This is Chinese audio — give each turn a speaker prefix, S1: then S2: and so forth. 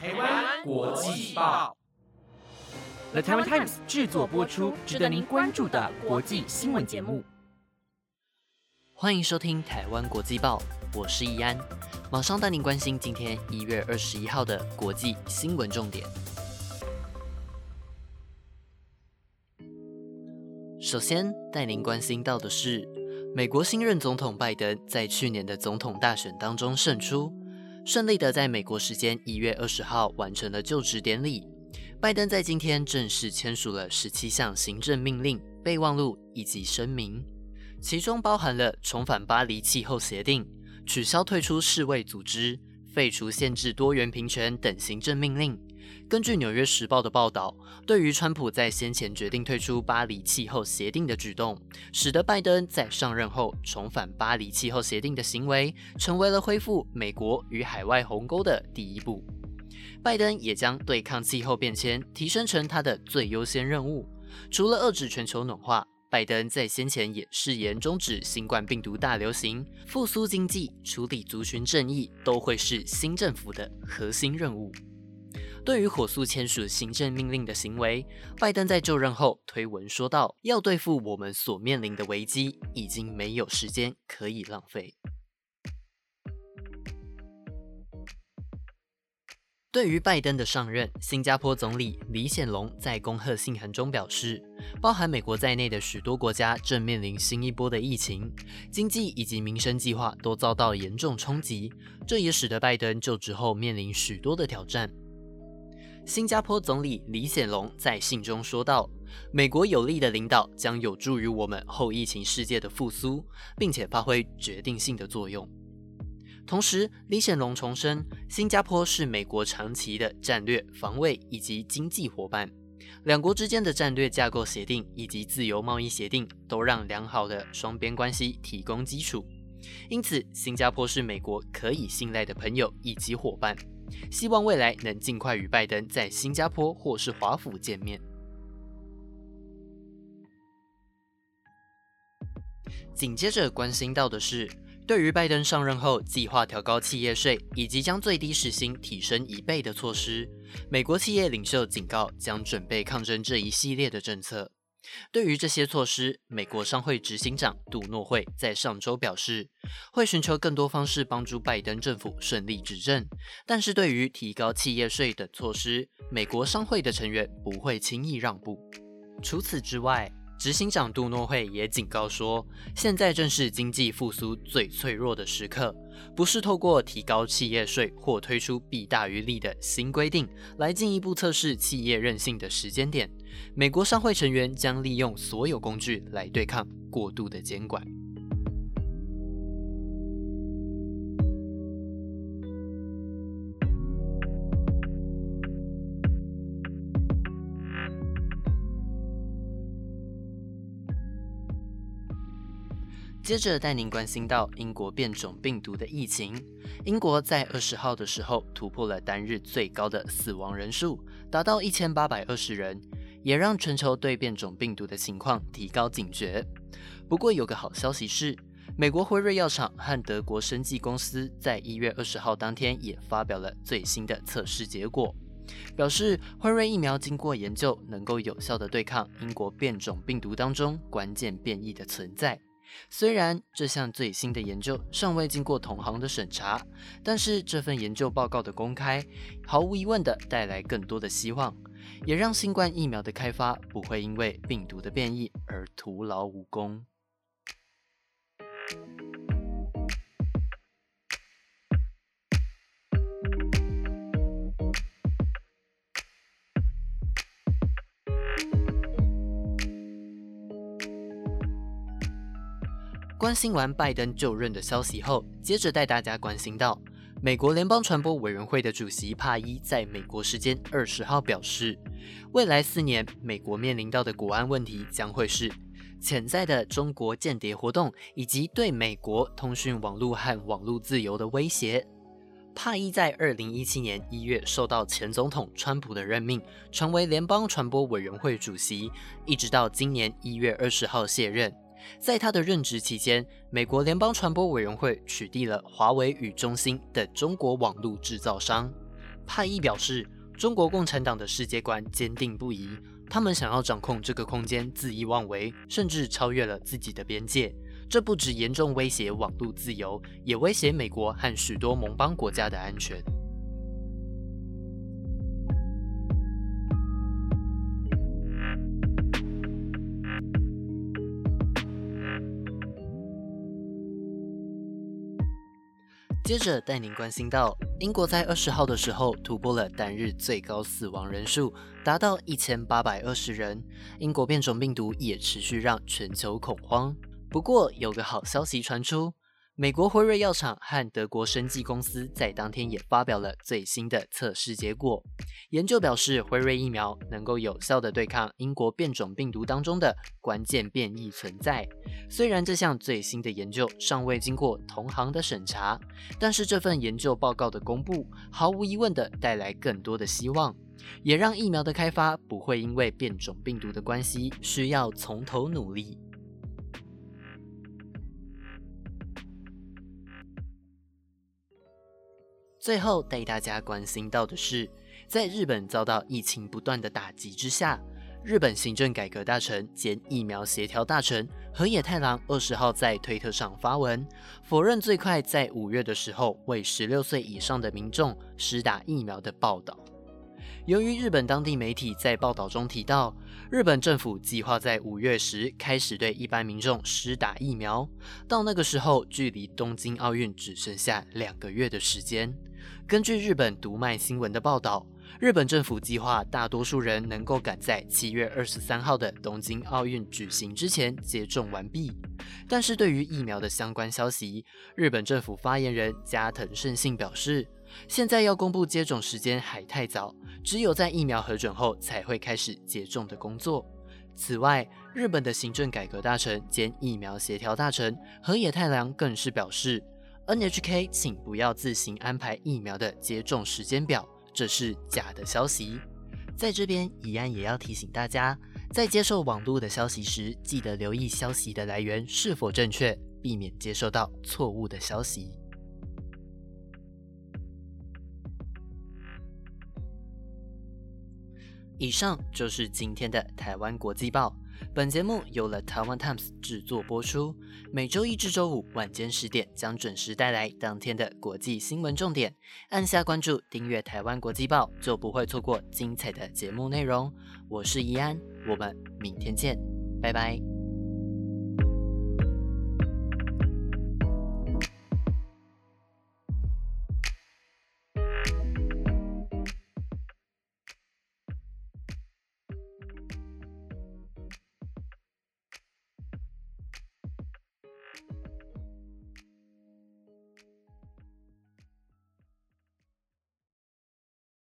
S1: 台湾国际报
S2: ，The Taiwan Times 制作播出，值得您关注的国际新闻节目。
S3: 欢迎收听台湾国际报，我是易安，马上带您关心今天一月二十一号的国际新闻重点。首先带您关心到的是，美国新任总统拜登在去年的总统大选当中胜出，顺利的在美国时间一月二十号完成了就职典礼。拜登在今天正式签署了十七项行政命令、备忘录以及声明。其中包含了重返巴黎气候协定、取消退出世卫组织、废除限制多元平权等行政命令。根据《纽约时报》的报道，对于川普在先前决定退出巴黎气候协定的举动，使得拜登在上任后重返巴黎气候协定的行为，成为了恢复美国与海外鸿沟的第一步。拜登也将对抗气候变迁提升成他的最优先任务，除了遏制全球暖化。拜登在先前也誓言终止新冠病毒大流行、复苏经济、处理族群正义，都会是新政府的核心任务。对于火速签署行政命令的行为，拜登在就任后推文说道：“要对付我们所面临的危机，已经没有时间可以浪费。”对于拜登的上任，新加坡总理李显龙在恭贺信函中表示，包含美国在内的许多国家正面临新一波的疫情，经济以及民生计划都遭到严重冲击，这也使得拜登就职后面临许多的挑战。新加坡总理李显龙在信中说道：“美国有力的领导将有助于我们后疫情世界的复苏，并且发挥决定性的作用。”同时，李显龙重申，新加坡是美国长期的战略防卫以及经济伙伴。两国之间的战略架构协定以及自由贸易协定都让良好的双边关系提供基础。因此，新加坡是美国可以信赖的朋友以及伙伴。希望未来能尽快与拜登在新加坡或是华府见面。紧接着关心到的是。对于拜登上任后计划调高企业税以及将最低时薪提升一倍的措施，美国企业领袖警告将准备抗争这一系列的政策。对于这些措施，美国商会执行长杜诺会在上周表示，会寻求更多方式帮助拜登政府顺利执政。但是对于提高企业税等措施，美国商会的成员不会轻易让步。除此之外，执行长杜诺会也警告说，现在正是经济复苏最脆弱的时刻，不是透过提高企业税或推出弊大于利的新规定来进一步测试企业韧性的时间点。美国商会成员将利用所有工具来对抗过度的监管。接着带您关心到英国变种病毒的疫情。英国在二十号的时候突破了单日最高的死亡人数，达到一千八百二十人，也让全球对变种病毒的情况提高警觉。不过有个好消息是，美国辉瑞药厂和德国生技公司在一月二十号当天也发表了最新的测试结果，表示辉瑞疫苗经过研究，能够有效的对抗英国变种病毒当中关键变异的存在。虽然这项最新的研究尚未经过同行的审查，但是这份研究报告的公开，毫无疑问的带来更多的希望，也让新冠疫苗的开发不会因为病毒的变异而徒劳无功。关心完拜登就任的消息后，接着带大家关心到美国联邦传播委员会的主席帕伊在美国时间二十号表示，未来四年美国面临到的国安问题将会是潜在的中国间谍活动以及对美国通讯网络和网络自由的威胁。帕伊在二零一七年一月受到前总统川普的任命，成为联邦传播委员会主席，一直到今年一月二十号卸任。在他的任职期间，美国联邦传播委员会取缔了华为与中兴等中国网络制造商。派伊表示，中国共产党的世界观坚定不移，他们想要掌控这个空间，恣意妄为，甚至超越了自己的边界。这不止严重威胁网络自由，也威胁美国和许多盟邦国家的安全。接着带您关心到，英国在二十号的时候突破了单日最高死亡人数，达到一千八百二十人。英国变种病毒也持续让全球恐慌。不过，有个好消息传出。美国辉瑞药厂和德国生技公司在当天也发表了最新的测试结果。研究表示，辉瑞疫苗能够有效地对抗英国变种病毒当中的关键变异存在。虽然这项最新的研究尚未经过同行的审查，但是这份研究报告的公布，毫无疑问地带来更多的希望，也让疫苗的开发不会因为变种病毒的关系需要从头努力。最后带大家关心到的是，在日本遭到疫情不断的打击之下，日本行政改革大臣兼疫苗协调大臣河野太郎二十号在推特上发文，否认最快在五月的时候为十六岁以上的民众施打疫苗的报道。由于日本当地媒体在报道中提到，日本政府计划在五月时开始对一般民众施打疫苗，到那个时候距离东京奥运只剩下两个月的时间。根据日本读卖新闻的报道，日本政府计划大多数人能够赶在七月二十三号的东京奥运举行之前接种完毕。但是对于疫苗的相关消息，日本政府发言人加藤胜信表示，现在要公布接种时间还太早，只有在疫苗核准后才会开始接种的工作。此外，日本的行政改革大臣兼疫苗协调大臣河野太郎更是表示。NHK，请不要自行安排疫苗的接种时间表，这是假的消息。在这边，怡安也要提醒大家，在接受网络的消息时，记得留意消息的来源是否正确，避免接收到错误的消息。以上就是今天的台湾国际报。本节目由了台湾 Times 制作播出，每周一至周五晚间十点将准时带来当天的国际新闻重点。按下关注订阅台湾国际报，就不会错过精彩的节目内容。我是怡安，我们明天见，拜拜。